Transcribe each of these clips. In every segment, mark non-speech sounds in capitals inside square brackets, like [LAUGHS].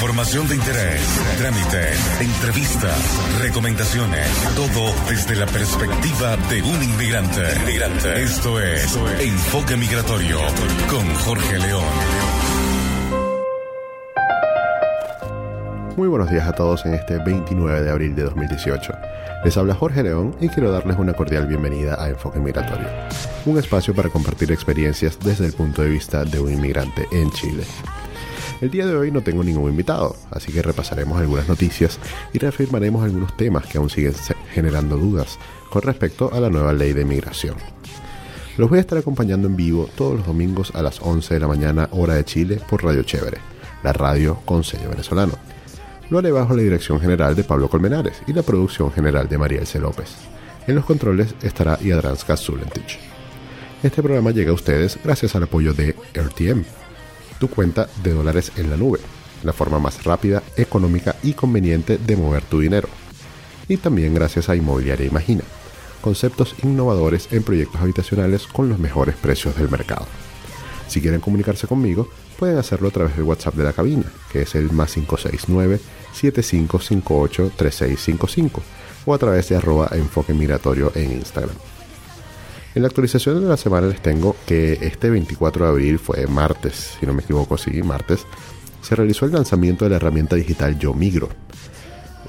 Información de interés, trámites, entrevistas, recomendaciones, todo desde la perspectiva de un inmigrante. inmigrante. Esto es Enfoque Migratorio con Jorge León. Muy buenos días a todos en este 29 de abril de 2018. Les habla Jorge León y quiero darles una cordial bienvenida a Enfoque Migratorio, un espacio para compartir experiencias desde el punto de vista de un inmigrante en Chile. El día de hoy no tengo ningún invitado, así que repasaremos algunas noticias y reafirmaremos algunos temas que aún siguen generando dudas con respecto a la nueva ley de migración. Los voy a estar acompañando en vivo todos los domingos a las 11 de la mañana hora de Chile por Radio Chévere, la radio con sello venezolano. Lo haré bajo la dirección general de Pablo Colmenares y la producción general de María Elce López. En los controles estará Yadranska Zulentich. Este programa llega a ustedes gracias al apoyo de RTM, tu cuenta de dólares en la nube, la forma más rápida, económica y conveniente de mover tu dinero. Y también gracias a Inmobiliaria Imagina, conceptos innovadores en proyectos habitacionales con los mejores precios del mercado. Si quieren comunicarse conmigo, pueden hacerlo a través del WhatsApp de la cabina, que es el más 569-7558-3655, o a través de arroba enfoque migratorio en Instagram. En la actualización de la semana les tengo que este 24 de abril fue martes, si no me equivoco, sí, martes, se realizó el lanzamiento de la herramienta digital Yo Migro,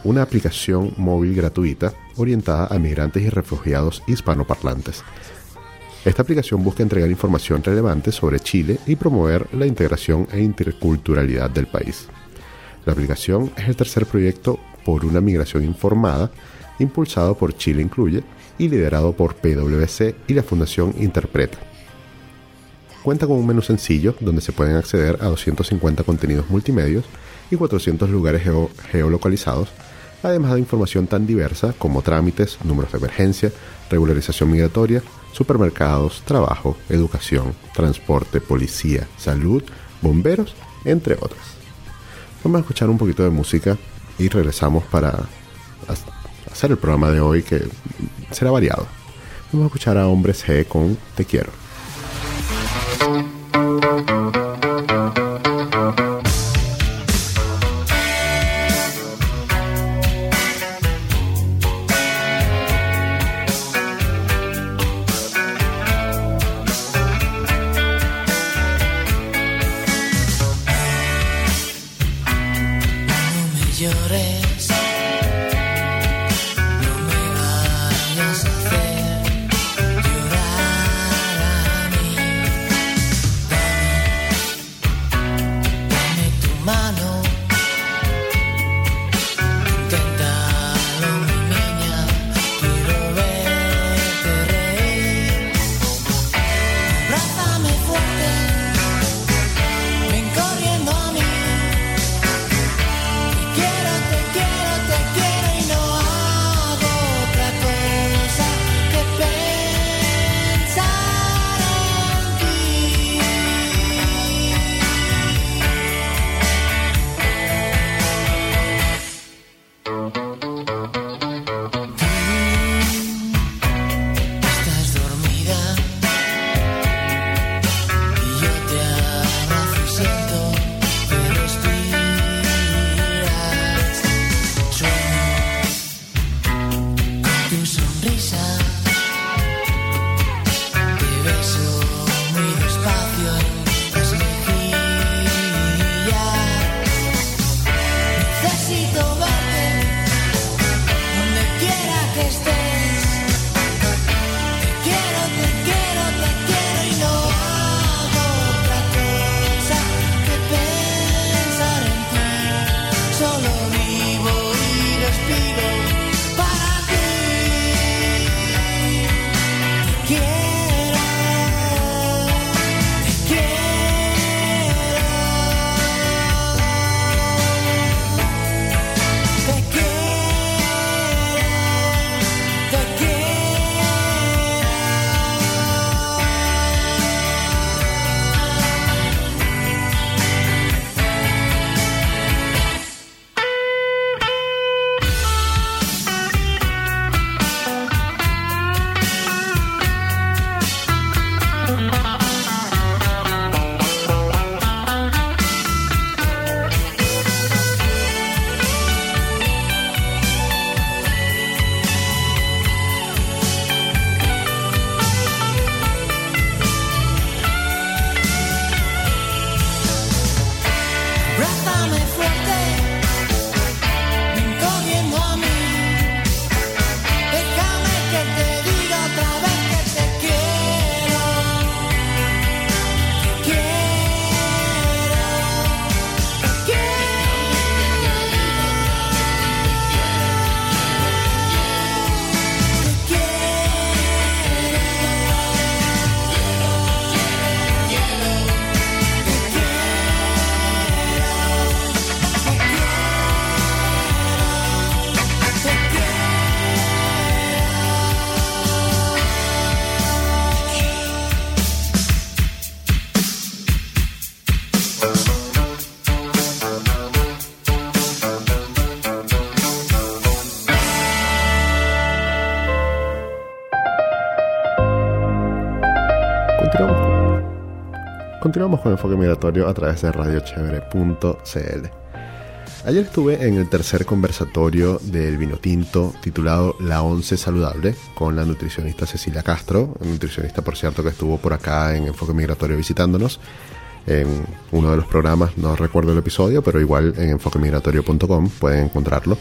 una aplicación móvil gratuita orientada a migrantes y refugiados hispanoparlantes. Esta aplicación busca entregar información relevante sobre Chile y promover la integración e interculturalidad del país. La aplicación es el tercer proyecto por una migración informada impulsado por Chile Incluye y liderado por PwC y la Fundación Interpreta. Cuenta con un menú sencillo donde se pueden acceder a 250 contenidos multimedios y 400 lugares geolocalizados, además de información tan diversa como trámites, números de emergencia, regularización migratoria, supermercados, trabajo, educación, transporte, policía, salud, bomberos, entre otras. Vamos a escuchar un poquito de música y regresamos para hacer el programa de hoy que será variado. Vamos a escuchar a Hombres G con Te Quiero. Continuamos con Enfoque Migratorio a través de radiochevere.cl. Ayer estuve en el tercer conversatorio del vino tinto titulado La Once Saludable con la nutricionista Cecilia Castro, nutricionista por cierto que estuvo por acá en Enfoque Migratorio visitándonos en uno de los programas, no recuerdo el episodio, pero igual en enfoquemigratorio.com pueden encontrarlo.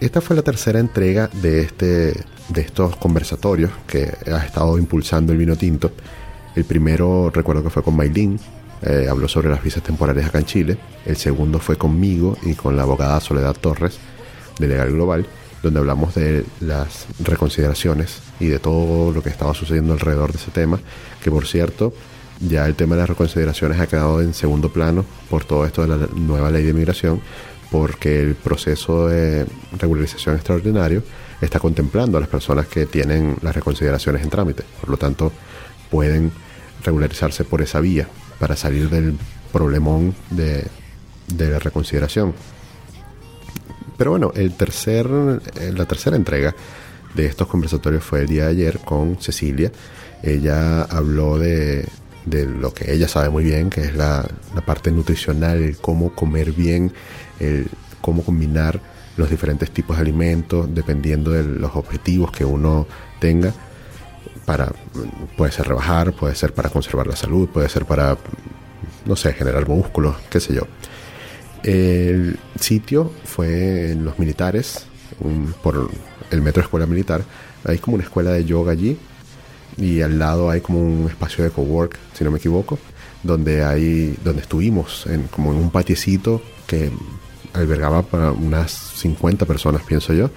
Esta fue la tercera entrega de, este, de estos conversatorios que ha estado impulsando el vino tinto el primero recuerdo que fue con Maylin, eh, habló sobre las visas temporales acá en Chile. El segundo fue conmigo y con la abogada Soledad Torres, de Legal Global, donde hablamos de las reconsideraciones y de todo lo que estaba sucediendo alrededor de ese tema, que por cierto, ya el tema de las reconsideraciones ha quedado en segundo plano por todo esto de la nueva ley de migración, porque el proceso de regularización extraordinario está contemplando a las personas que tienen las reconsideraciones en trámite. Por lo tanto, pueden regularizarse por esa vía para salir del problemón de, la reconsideración. Pero bueno, el tercer, eh, la tercera entrega de estos conversatorios fue el día de ayer con Cecilia. Ella habló de, lo que ella sabe muy bien, que es la, la, parte nutricional, el cómo comer bien, el cómo combinar los diferentes tipos de alimentos dependiendo de los objetivos que uno tenga para, puede ser rebajar, puede ser para conservar la salud, puede ser para, no sé, generar músculos, qué sé yo. El sitio fue en los militares, por el metro escuela militar. Hay como una escuela de yoga allí y al lado hay como un espacio de cowork, si no me equivoco, donde hay, donde estuvimos en, como en un patiecito que albergaba para unas 50 personas, pienso yo.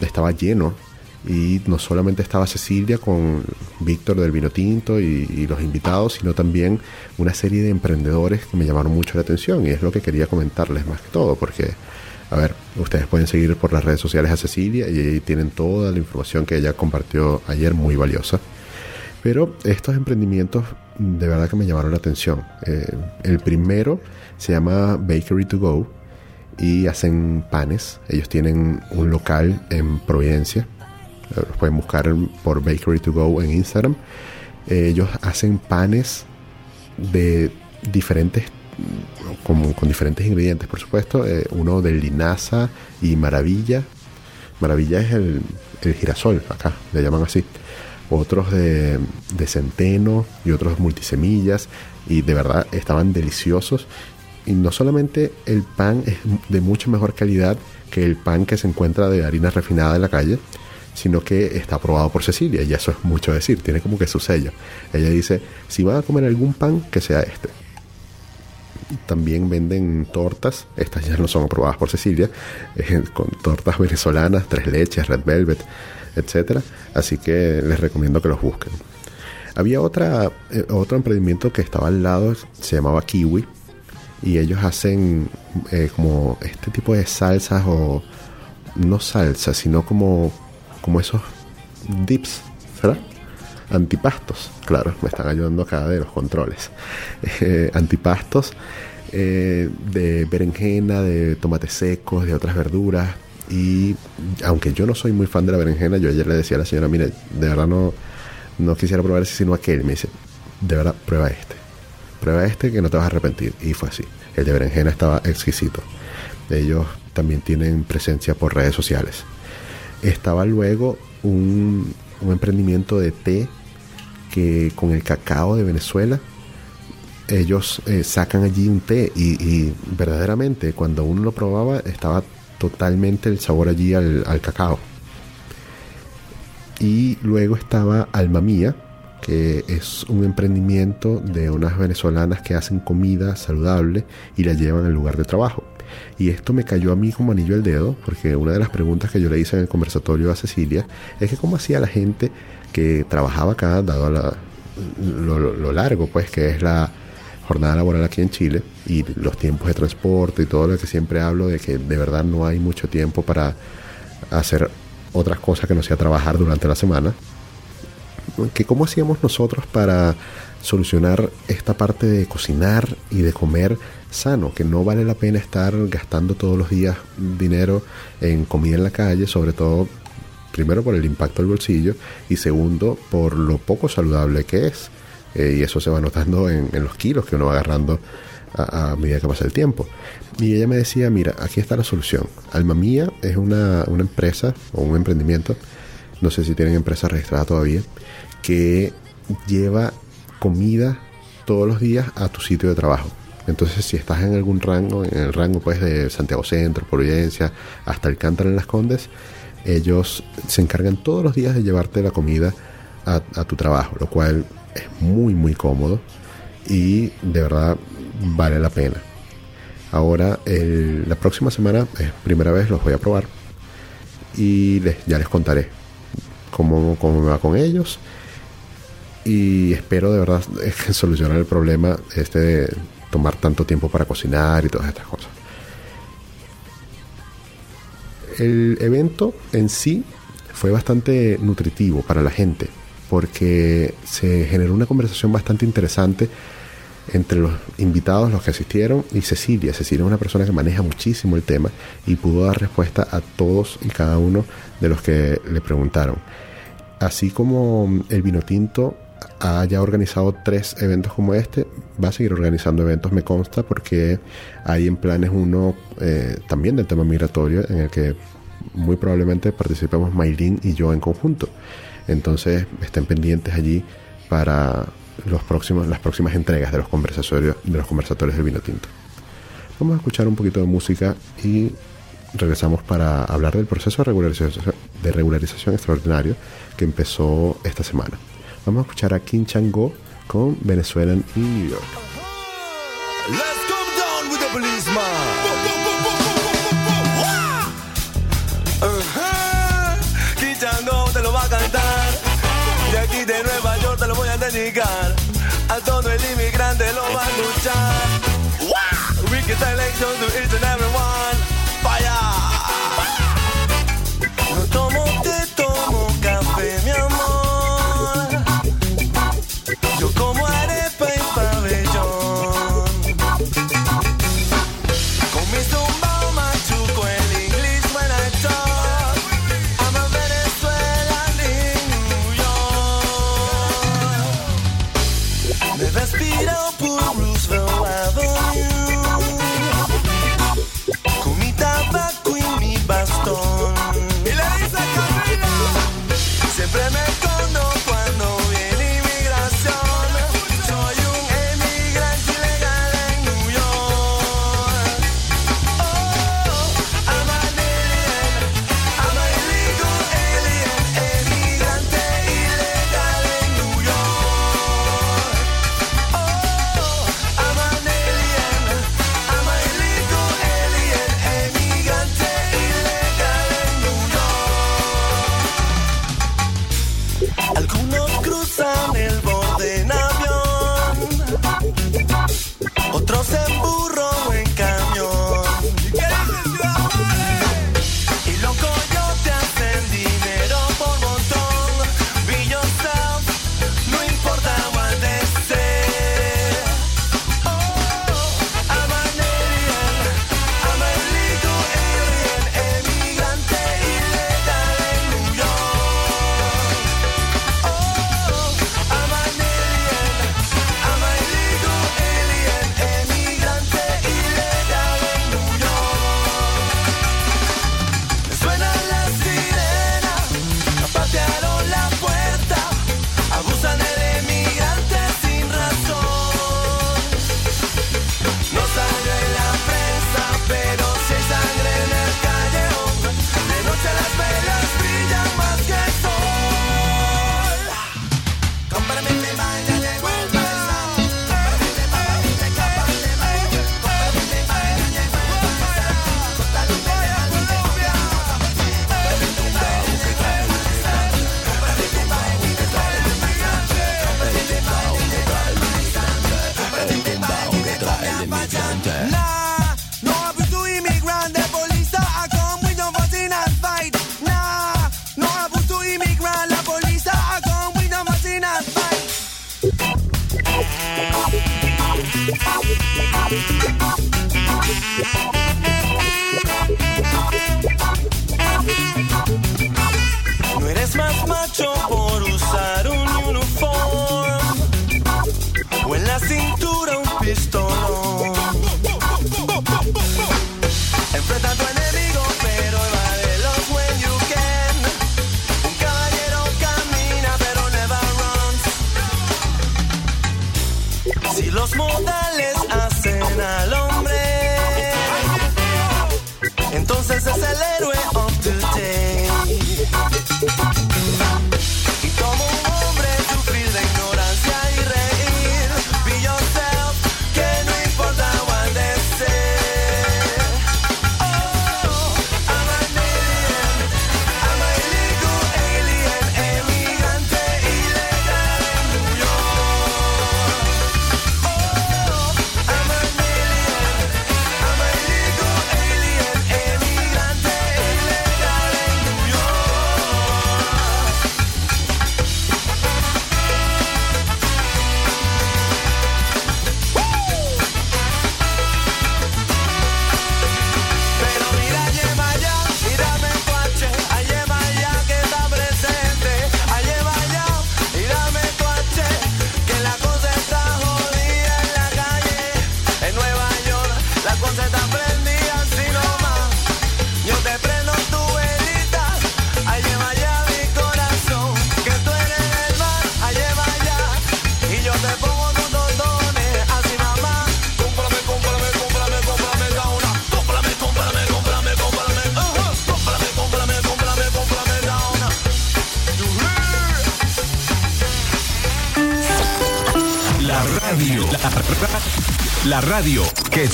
Estaba lleno y no solamente estaba Cecilia con Víctor del Vino Tinto y, los invitados, sino también una serie de emprendedores que me llamaron mucho la atención y es lo que quería comentarles más que todo, porque, a ver, ustedes pueden seguir por las redes sociales a Cecilia y ahí tienen toda la información que ella compartió ayer, muy valiosa. Pero estos emprendimientos de verdad que me llamaron la atención. Eh, el primero se llama Bakery to Go y hacen panes. Ellos tienen un local en Providencia, pueden buscar por Bakery to Go en Instagram. ellos hacen panes de diferentes con, con diferentes ingredientes, por supuesto. Eh, uno de linaza y maravilla. Maravilla es el, el, girasol, acá le llaman así. Otros de, de centeno y otros multisemillas. Y de verdad estaban deliciosos. Y no solamente el pan es de mucha mejor calidad que el pan que se encuentra de harina refinada en la calle, sino que está aprobado por Cecilia, y eso es mucho decir, tiene como que su sello. Ella dice, si van a comer algún pan, que sea este. También venden tortas, estas ya no son aprobadas por Cecilia, eh, con tortas venezolanas, tres leches, red velvet, etc. Así que les recomiendo que los busquen. Había otra, eh, otro emprendimiento que estaba al lado, se llamaba Kiwi, y ellos hacen eh, como este tipo de salsas o no salsas, sino como como esos dips, ¿verdad? Antipastos, claro, me están ayudando acá de los controles. [LAUGHS] Eh, antipastos eh, de berenjena, de tomates secos, de otras verduras. Y aunque yo no soy muy fan de la berenjena, yo ayer le decía a la señora, mire, de verdad no, no quisiera probar ese sino aquel. Me dice, de verdad, prueba este. Prueba este que no te vas a arrepentir. Y fue así. El de berenjena estaba exquisito. Ellos también tienen presencia por redes sociales. Estaba luego un, emprendimiento de té que con el cacao de Venezuela ellos eh, sacan allí un té y, verdaderamente cuando uno lo probaba estaba totalmente el sabor allí al, al cacao. Y luego estaba Alma Mía, que es un emprendimiento de unas venezolanas que hacen comida saludable y la llevan al lugar de trabajo. Y esto me cayó a mí como anillo al dedo, porque una de las preguntas que yo le hice en el conversatorio a Cecilia es que cómo hacía la gente que trabajaba acá, dado lo, largo, pues, que es la jornada laboral aquí en Chile y los tiempos de transporte y todo lo que siempre hablo de que de verdad no hay mucho tiempo para hacer otras cosas que no sea trabajar durante la semana. Que cómo hacíamos nosotros para solucionar esta parte de cocinar y de comer sano, que no vale la pena estar gastando todos los días dinero en comida en la calle, sobre todo primero por el impacto del bolsillo y segundo por lo poco saludable que es. Eh, y eso se va notando en, los kilos que uno va agarrando a, medida que pasa el tiempo. Y ella me decía, mira, aquí está la solución. Alma Mía es una, una empresa o un emprendimiento, no sé si tienen empresa registrada todavía, que lleva comida todos los días a tu sitio de trabajo. Entonces, si estás en algún rango, en el rango pues de Santiago Centro, Providencia, hasta Alcántara en las Condes, ellos se encargan todos los días de llevarte la comida a, tu trabajo, lo cual es muy, muy cómodo y de verdad vale la pena. Ahora, la próxima semana, es primera vez, los voy a probar y ya les contaré cómo, cómo me va con ellos y espero de verdad [LAUGHS] solucionar el problema este de tomar tanto tiempo para cocinar y todas estas cosas. El evento en sí fue bastante nutritivo para la gente porque se generó una conversación bastante interesante entre los invitados, los que asistieron, y Cecilia. Cecilia es una persona que maneja muchísimo el tema y pudo dar respuesta a todos y cada uno de los que le preguntaron. Así como el vino tinto haya organizado tres eventos como este, va a seguir organizando eventos, me consta, porque hay en planes uno eh, también del tema migratorio en el que muy probablemente participemos Maylin y yo en conjunto. Entonces estén pendientes allí para los próximos, las próximas entregas de los conversatorios, de los conversatorios del vino tinto. Vamos a escuchar un poquito de música y regresamos para hablar del proceso de regularización, de regularización extraordinario que empezó esta semana. Vamos a escuchar a Kim Chango con Venezuela y New York. Let's come down with the policeman. Kim Chango te lo va a cantar. De aquí de Nueva York te lo voy a dedicar. A todo el inmigrante lo va a escuchar. Wicked selection to each and everyone.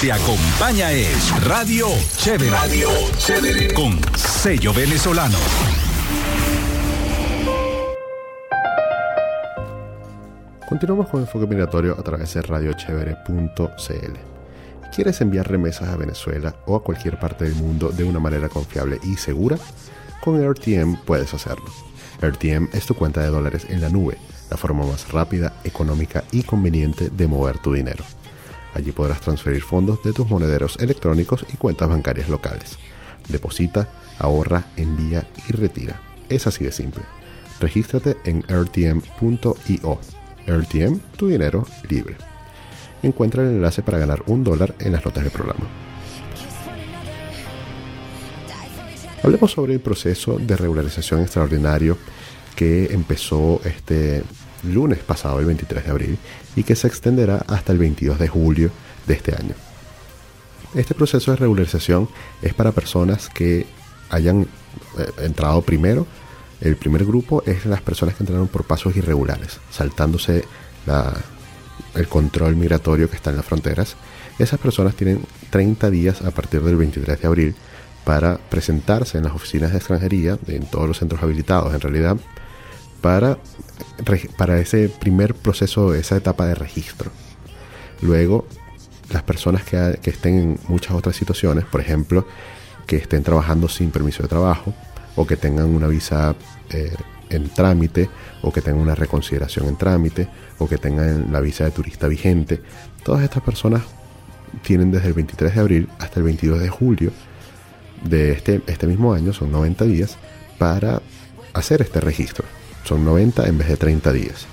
Te acompaña es Radio Chévere. Radio Chévere. Con sello venezolano. Continuamos con Enfoque Migratorio a través de radiochevere.cl. ¿Quieres enviar remesas a Venezuela o a cualquier parte del mundo de una manera confiable y segura? Con AirTM puedes hacerlo. AirTM es tu cuenta de dólares en la nube, la forma más rápida, económica y conveniente de mover tu dinero. Allí podrás transferir fondos de tus monederos electrónicos y cuentas bancarias locales. Deposita, ahorra, envía y retira. Es así de simple. Regístrate en rtm.io. RTM, tu dinero libre. Encuentra el enlace para ganar un dólar en las notas del programa. Hablemos sobre el proceso de regularización extraordinario que empezó este lunes pasado, el 23 de abril, y que se extenderá hasta el 22 de julio de este año. Este proceso de regularización es para personas que hayan eh, entrado primero. El primer grupo es las personas que entraron por pasos irregulares, saltándose la- el control migratorio que está en las fronteras. Esas personas tienen 30 días a partir del 23 de abril para presentarse en las oficinas de extranjería, en todos los centros habilitados en realidad, para, para ese primer proceso, esa etapa de registro. Luego, las personas que estén en muchas otras situaciones, por ejemplo, que estén trabajando sin permiso de trabajo, o que tengan una visa eh, en trámite, o que tengan una reconsideración en trámite, o que tengan la visa de turista vigente, todas estas personas tienen desde el 23 de abril hasta el 22 de julio de este, este mismo año, son 90 días, para hacer este registro. Son 90 en vez de 30 días.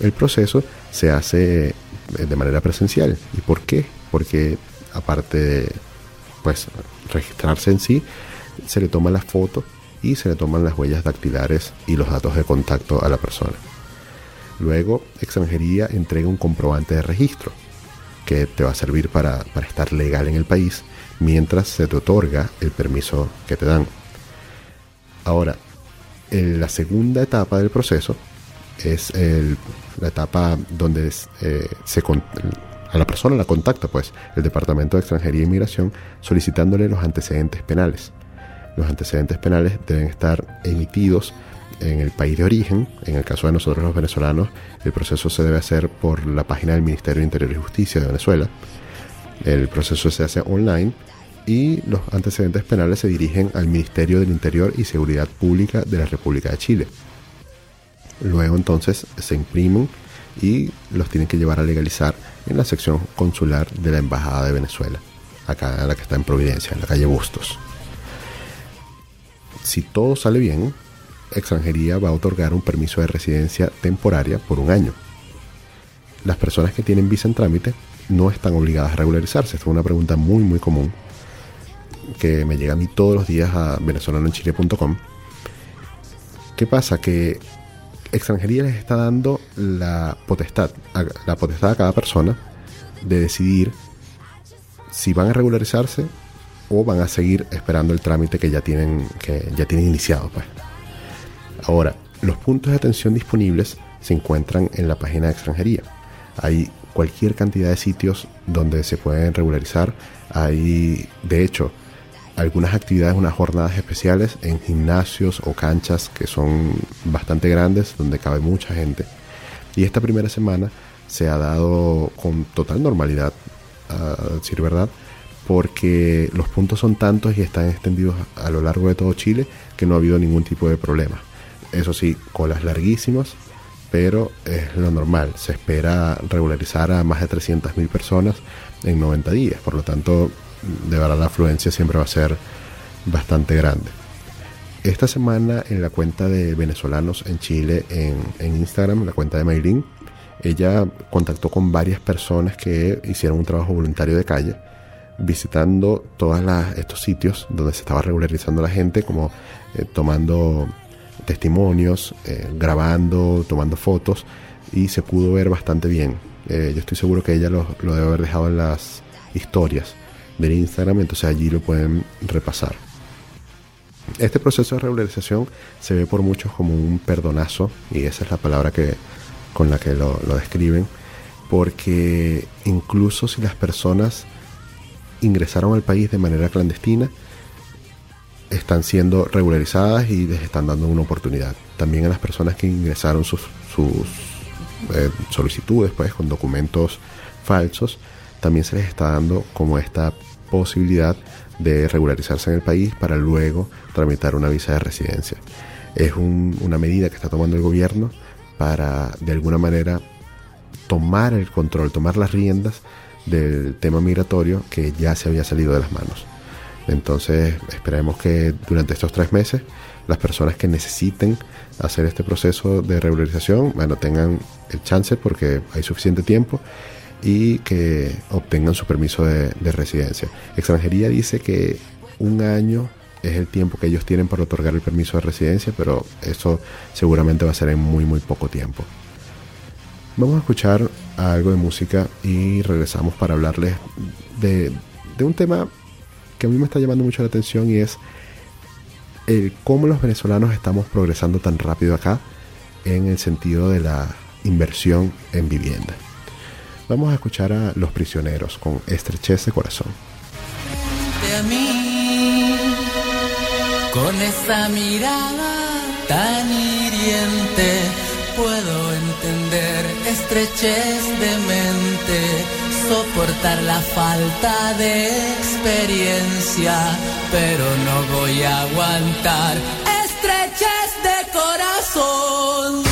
El proceso se hace eh, de manera presencial. ¿Y por qué? Porque aparte de pues, registrarse en sí, se le toma la foto y se le toman las huellas dactilares y los datos de contacto a la persona. Luego, extranjería entrega un comprobante de registro que te va a servir para, para estar legal en el país mientras se te otorga el permiso que te dan. Ahora, en la segunda etapa del proceso es el- la etapa donde eh, se con- a la persona la contacta pues el Departamento de Extranjería e Inmigración solicitándole los antecedentes penales. Los antecedentes penales deben estar emitidos en el país de origen. En el caso de nosotros los venezolanos, el proceso se debe hacer por la página del Ministerio de Interior y Justicia de Venezuela. El proceso se hace online y los antecedentes penales se dirigen al Ministerio del Interior y Seguridad Pública de la República de Chile. Luego entonces se imprimen y los tienen que llevar a legalizar en la sección consular de la Embajada de Venezuela, acá la que está en Providencia, en la calle Bustos. Si todo sale bien, extranjería va a otorgar un permiso de residencia temporaria por un año. Las personas que tienen visa en trámite no están obligadas a regularizarse. Esta es una pregunta muy muy común que me llega a mí todos los días a venezolanoenchile.com. ¿Qué pasa? Que extranjería les está dando la potestad, la potestad a cada persona de decidir si van a regularizarse o van a seguir esperando el trámite que ya tienen, que ya tienen iniciado. Pues. Ahora, los puntos de atención disponibles se encuentran en la página de extranjería. Hay cualquier cantidad de sitios donde se pueden regularizar. Hay, de hecho, algunas actividades, unas jornadas especiales en gimnasios o canchas que son bastante grandes, donde cabe mucha gente. Y esta primera semana se ha dado con total normalidad, a decir verdad, porque los puntos son tantos y están extendidos a lo largo de todo Chile que no ha habido ningún tipo de problema. Eso sí, colas larguísimas, pero es lo normal. Se espera regularizar a más de 300.000 personas en 90 días. Por lo tanto, de verdad la afluencia siempre va a ser bastante grande. Esta semana en la cuenta de venezolanos en Chile en, Instagram, la cuenta de Maylin, ella contactó con varias personas que hicieron un trabajo voluntario de calle, visitando todos estos sitios donde se estaba regularizando la gente, como eh, tomando testimonios, eh, grabando, tomando fotos, y se pudo ver bastante bien. Eh, yo estoy seguro que ella lo debe haber dejado en las historias del Instagram, entonces allí lo pueden repasar. Este proceso de regularización se ve por muchos como un perdonazo, y esa es la palabra que, con la que lo, describen, porque incluso si las personas ingresaron al país de manera clandestina, están siendo regularizadas y les están dando una oportunidad. También a las personas que ingresaron sus, sus eh, solicitudes pues, con documentos falsos, también se les está dando como esta posibilidad de regularizarse en el país para luego tramitar una visa de residencia. Es un, una medida que está tomando el gobierno para de alguna manera tomar el control, tomar las riendas del tema migratorio que ya se había salido de las manos. Entonces esperemos que durante estos tres meses las personas que necesiten hacer este proceso de regularización, bueno, tengan el chance porque hay suficiente tiempo y que obtengan su permiso de, de residencia. Extranjería dice que un año es el tiempo que ellos tienen para otorgar el permiso de residencia, pero eso seguramente va a ser en muy muy poco tiempo. Vamos a escuchar algo de música y regresamos para hablarles de un tema que a mí me está llamando mucho la atención y es el cómo los venezolanos estamos progresando tan rápido acá en el sentido de la inversión en vivienda. Vamos a escuchar a Los Prisioneros con Estrechez de Corazón. a mí con esa mirada tan hiriente. Puedo entender estrechez de mente soportar la falta de experiencia pero no voy a aguantar. Estrechez de corazón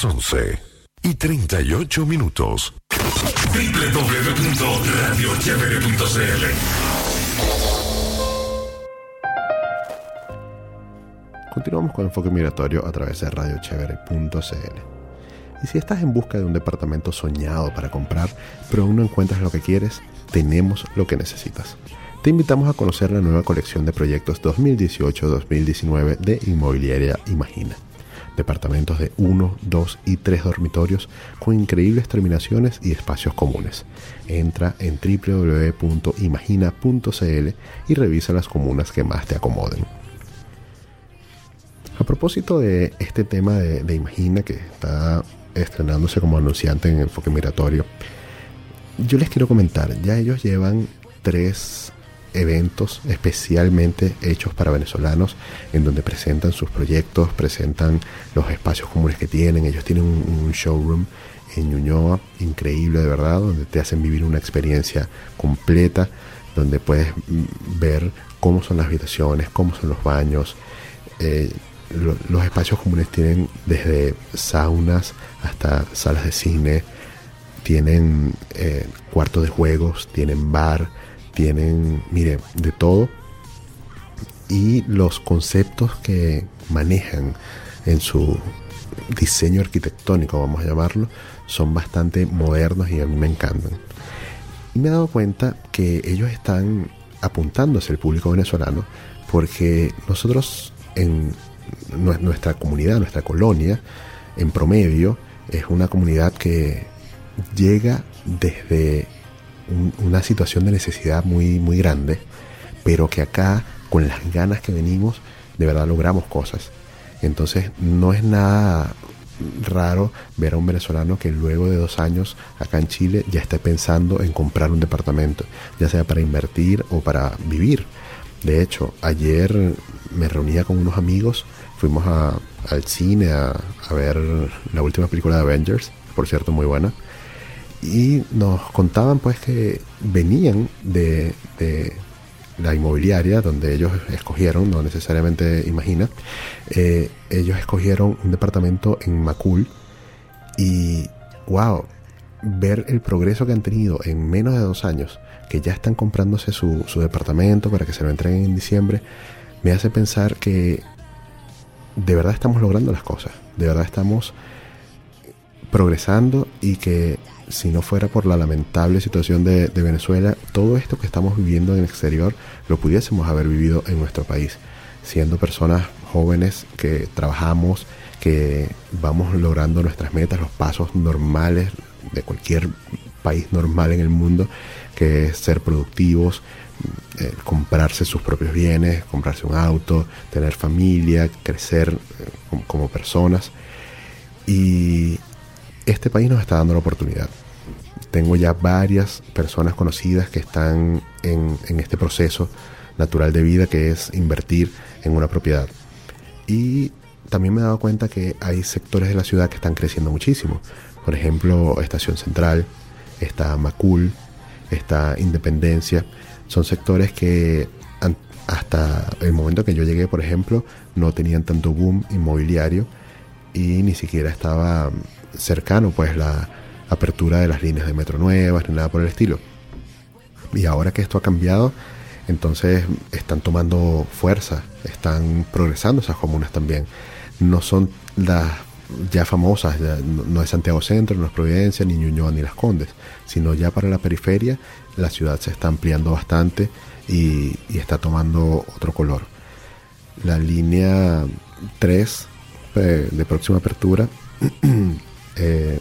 las 11 y 38 minutos. www.radiochevere.cl Continuamos con Enfoque Migratorio a través de radiochevere.cl. Y si estás en busca de un departamento soñado para comprar, pero aún no encuentras lo que quieres, tenemos lo que necesitas. Te invitamos a conocer la nueva colección de proyectos 2018-2019 de Inmobiliaria Imagina. Departamentos de 1, 2 y 3 dormitorios con increíbles terminaciones y espacios comunes. Entra en www.imagina.cl y revisa las comunas que más te acomoden. A propósito de este tema de, de Imagina que está estrenándose como anunciante en Enfoque Migratorio, yo les quiero comentar, ya ellos llevan tres eventos especialmente hechos para venezolanos en donde presentan sus proyectos, presentan los espacios comunes que tienen, ellos tienen un, showroom en Ñuñoa increíble de verdad, donde te hacen vivir una experiencia completa, donde puedes mm, ver cómo son las habitaciones, cómo son los baños, eh, lo- los espacios comunes tienen desde saunas hasta salas de cine, tienen eh, cuarto de juegos, tienen bar, tienen, mire, de todo. Y los conceptos que manejan en su diseño arquitectónico, vamos a llamarlo, son bastante modernos y a mí me encantan. Y me he dado cuenta que ellos están apuntando hacia el público venezolano porque nosotros en nue- nuestra comunidad, nuestra colonia, en promedio, es una comunidad que llega desde un- una situación de necesidad muy, muy grande, pero que acá, con las ganas que venimos, de verdad logramos cosas. Entonces, no es nada raro ver a un venezolano que luego de dos años acá en Chile ya esté pensando en comprar un departamento, ya sea para invertir o para vivir. De hecho, ayer me reunía con unos amigos, fuimos al cine a, a ver la última película de Avengers, por cierto muy buena, y nos contaban pues que venían de, la inmobiliaria donde ellos escogieron, no necesariamente imagina, eh, ellos escogieron un departamento en Macul y wow, ver el progreso que han tenido en menos de dos años, que ya están comprándose su, su departamento para que se lo entreguen en diciembre, me hace pensar que de verdad estamos logrando las cosas, de verdad estamos progresando y que si no fuera por la lamentable situación de, de Venezuela, todo esto que estamos viviendo en el exterior lo pudiésemos haber vivido en nuestro país, siendo personas jóvenes que trabajamos, que vamos logrando nuestras metas, los pasos normales de cualquier país normal en el mundo, que es ser productivos, eh, comprarse sus propios bienes, comprarse un auto, tener familia, crecer eh, como, como personas. Y este país nos está dando la oportunidad. Tengo ya varias personas conocidas que están en, este proceso natural de vida que es invertir en una propiedad. Y también me he dado cuenta que hay sectores de la ciudad que están creciendo muchísimo. Por ejemplo, Estación Central, está Macul, está Independencia. Son sectores que hasta el momento que yo llegué, por ejemplo, no tenían tanto boom inmobiliario y ni siquiera estaba cercano pues la apertura de las líneas de metro nuevas ni nada por el estilo. Y ahora que esto ha cambiado, entonces están tomando fuerza, están progresando esas comunas también. No son las ya famosas, no es Santiago Centro, no es Providencia, ni Ñuñoa, ni Las Condes, sino ya para la periferia la ciudad se está ampliando bastante y, y está tomando otro color. La línea 3 eh, de próxima apertura [CLEARS THROAT] eh,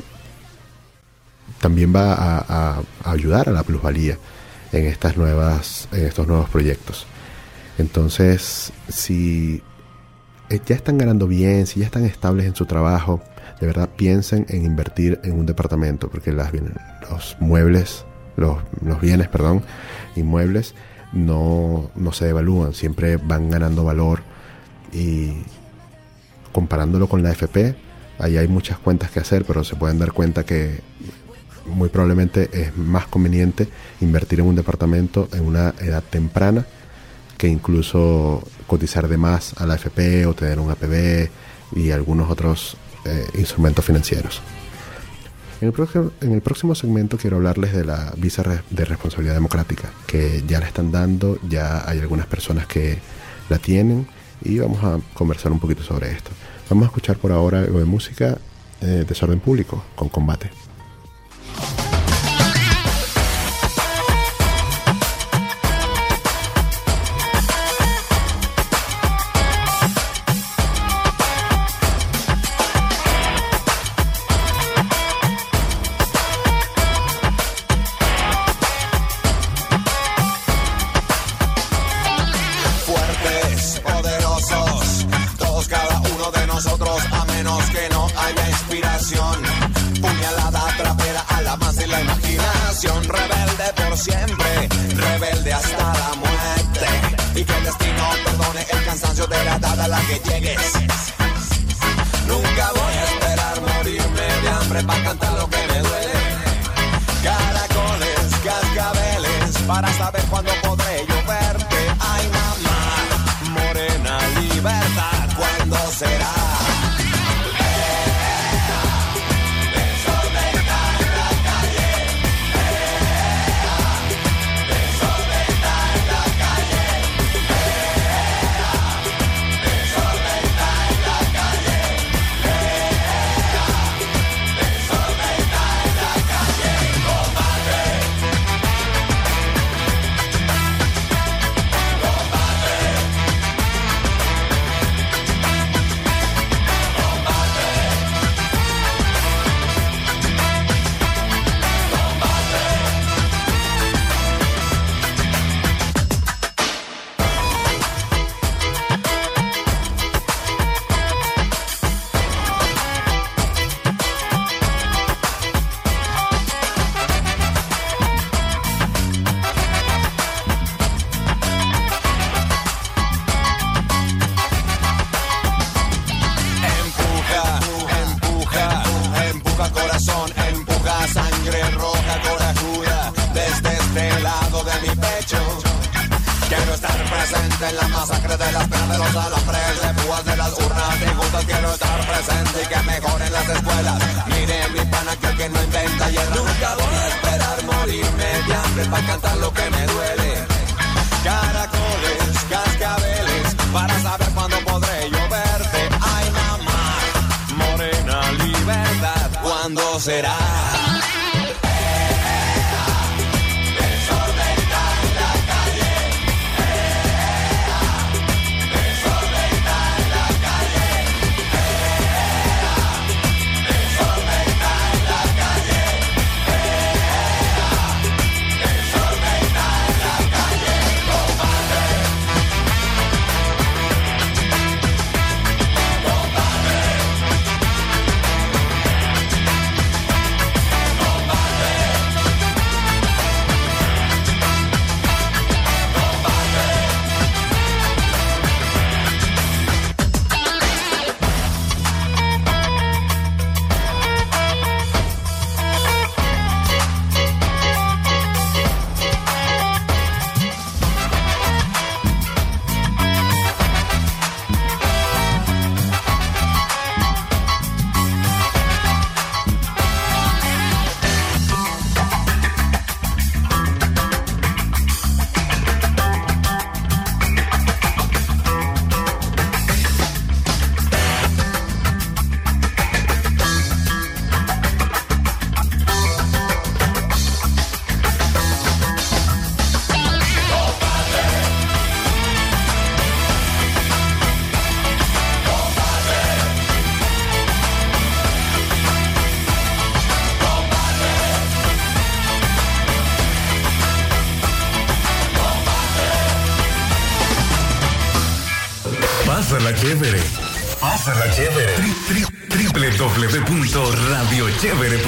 también va a, ayudar a la plusvalía en estas nuevas en estos nuevos proyectos. Entonces si eh, ya están ganando bien si ya están estables en su trabajo de verdad piensen en invertir en un departamento porque las los muebles los, los bienes perdón inmuebles no, no se devalúan siempre van ganando valor y comparándolo con la FP ahí hay muchas cuentas que hacer pero se pueden dar cuenta que muy probablemente es más conveniente invertir en un departamento en una edad temprana que incluso cotizar de más a la AFP o tener un APB y algunos otros eh, instrumentos financieros. En el, próximo, en el próximo segmento quiero hablarles de la visa de responsabilidad democrática, que ya la están dando, ya hay algunas personas que la tienen y vamos a conversar un poquito sobre esto. Vamos a escuchar por ahora algo de música, eh, desorden público, con combate.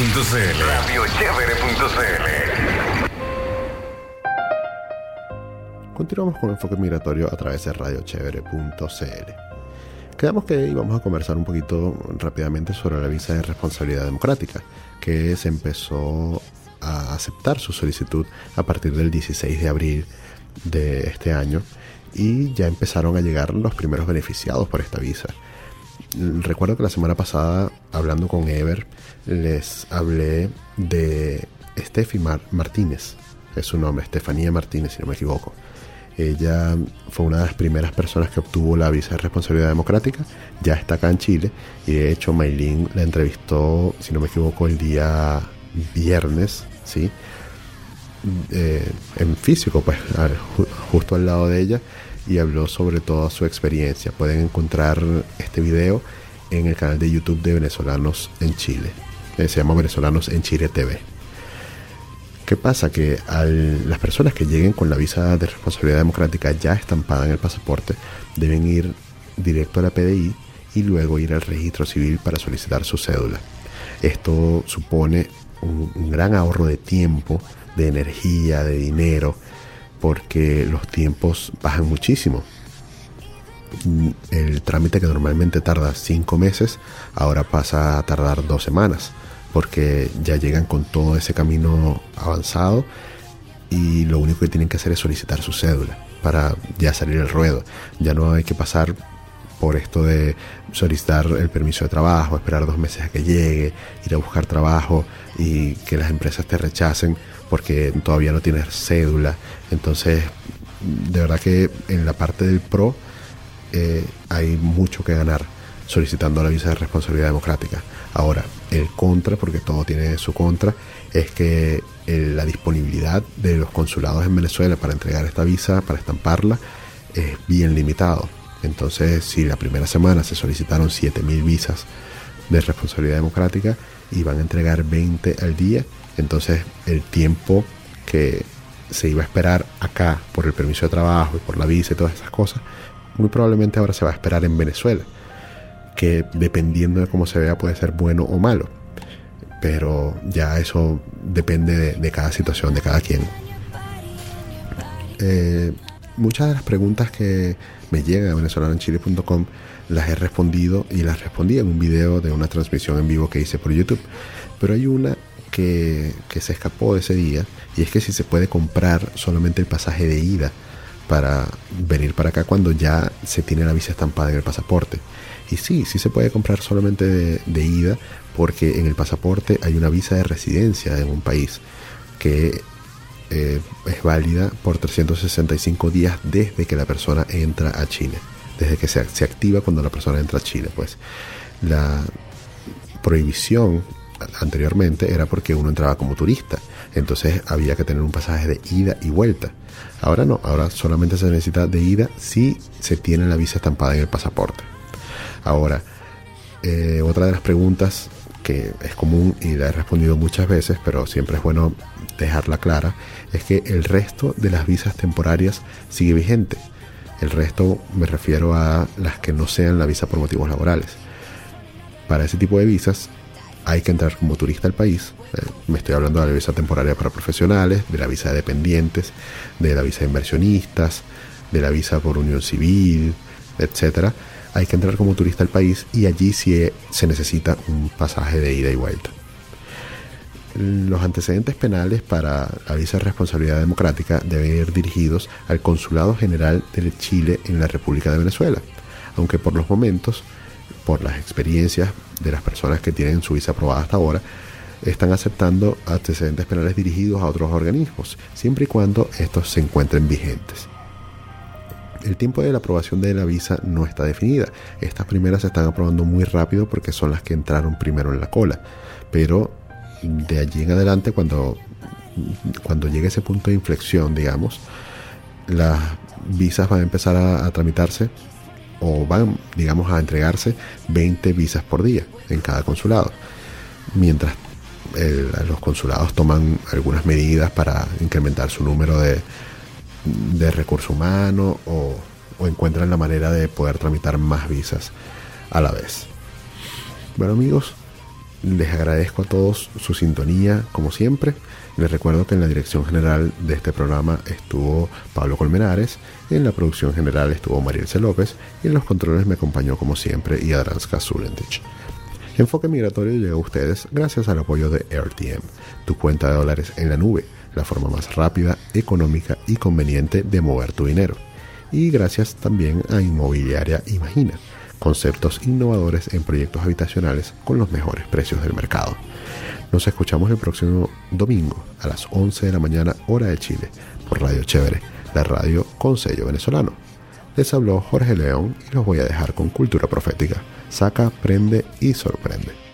Radiochévere.cl Continuamos con Enfoque Migratorio a través de radiochevere.cl. Quedamos que íbamos a conversar un poquito rápidamente sobre la visa de responsabilidad democrática, que se empezó a aceptar su solicitud a partir del 16 de abril de este año y ya empezaron a llegar los primeros beneficiados por esta visa. Recuerdo que la semana pasada, hablando con Ever, les hablé de Steffi Mar- Martínez, es su nombre, Estefanía Martínez, si no me equivoco. Ella fue una de las primeras personas que obtuvo la visa de responsabilidad democrática, ya está acá en Chile y de hecho Maylin la entrevistó, si no me equivoco, el día viernes, ¿sí? Eh, en físico, pues justo al lado de ella y habló sobre toda su experiencia. Pueden encontrar este video en el canal de YouTube de Venezolanos en Chile. Eh, se llama Venezolanos en Chile TV. ¿Qué pasa? Que al- las personas que lleguen con la visa de responsabilidad democrática ya estampada en el pasaporte deben ir directo a la PDI y luego ir al registro civil para solicitar su cédula. Esto supone un, gran ahorro de tiempo, de energía, de dinero, porque los tiempos bajan muchísimo. Mm, El trámite que normalmente tarda cinco meses, ahora pasa a tardar dos semanas, porque ya llegan con todo ese camino avanzado y lo único que tienen que hacer es solicitar su cédula para ya salir el ruedo. Ya no hay que pasar por esto de solicitar el permiso de trabajo, esperar dos meses a que llegue, ir a buscar trabajo y que las empresas te rechacen porque todavía no tienes cédula. Entonces, de verdad que en la parte del PRO eh, hay mucho que ganar solicitando la visa de responsabilidad democrática. Ahora, el contra, porque todo tiene su contra, es que eh, la disponibilidad de los consulados en Venezuela para entregar esta visa, para estamparla, es bien limitado. Entonces, si la primera semana se solicitaron 7.000 visas de responsabilidad democrática y van a entregar 20 al día, entonces el tiempo que se iba a esperar acá por el permiso de trabajo y por la visa y todas esas cosas, muy probablemente ahora se va a esperar en Venezuela, que dependiendo de cómo se vea puede ser bueno o malo, pero ya eso depende de, cada situación, de cada quien. Eh, muchas de las preguntas que me llegan a venezolanoenchile.com las he respondido y las respondí en un video de una transmisión en vivo que hice por YouTube. Pero hay una que, que se escapó de ese día y es que si se puede comprar solamente el pasaje de ida para venir para acá cuando ya se tiene la visa estampada en el pasaporte. Y sí, sí se puede comprar solamente de, ida porque en el pasaporte hay una visa de residencia en un país que eh, es válida por 365 días desde que la persona entra a Chile, desde que se, se activa cuando la persona entra a Chile. Pues la prohibición anteriormente era porque uno entraba como turista, entonces había que tener un pasaje de ida y vuelta. Ahora no, ahora solamente se necesita de ida si se tiene la visa estampada en el pasaporte. Ahora, eh, otra de las preguntas que es común y la he respondido muchas veces, pero siempre es bueno dejarla clara, es que el resto de las visas temporarias sigue vigente. El resto me refiero a las que no sean la visa por motivos laborales. Para ese tipo de visas hay que entrar como turista al país. Eh, me estoy hablando de la visa temporaria para profesionales, de la visa de dependientes, de la visa de inversionistas, de la visa por unión civil, etcétera. Hay que entrar como turista al país y allí sí se necesita un pasaje de ida y vuelta. Los antecedentes penales para la visa de responsabilidad democrática deben ir dirigidos al Consulado General de Chile en la República de Venezuela, aunque por los momentos, por las experiencias de las personas que tienen su visa aprobada hasta ahora, están aceptando antecedentes penales dirigidos a otros organismos, siempre y cuando estos se encuentren vigentes. El tiempo de la aprobación de la visa no está definida. Estas primeras se están aprobando muy rápido porque son las que entraron primero en la cola. Pero de allí en adelante, cuando, cuando llegue ese punto de inflexión, digamos, las visas van a empezar a, a tramitarse o van, digamos, a entregarse 20 visas por día en cada consulado. Mientras los consulados toman algunas medidas para incrementar su número de, de recurso humano o, o encuentran la manera de poder tramitar más visas a la vez. Bueno amigos, les agradezco a todos su sintonía como siempre. Les recuerdo que en la dirección general de este programa estuvo Pablo Colmenares, en la producción general estuvo Mariel C. López y en los controles me acompañó como siempre Yadranska Zulentich. Enfoque Migratorio llega a ustedes gracias al apoyo de RTM, tu cuenta de dólares en la nube, la forma más rápida, económica y conveniente de mover tu dinero. Y gracias también a Inmobiliaria Imagina, conceptos innovadores en proyectos habitacionales con los mejores precios del mercado. Nos escuchamos el próximo domingo a las 11 de la mañana hora de Chile por Radio Chévere, la radio con sello venezolano. Les habló Jorge León y los voy a dejar con cultura profética. Saca, prende y sorprende.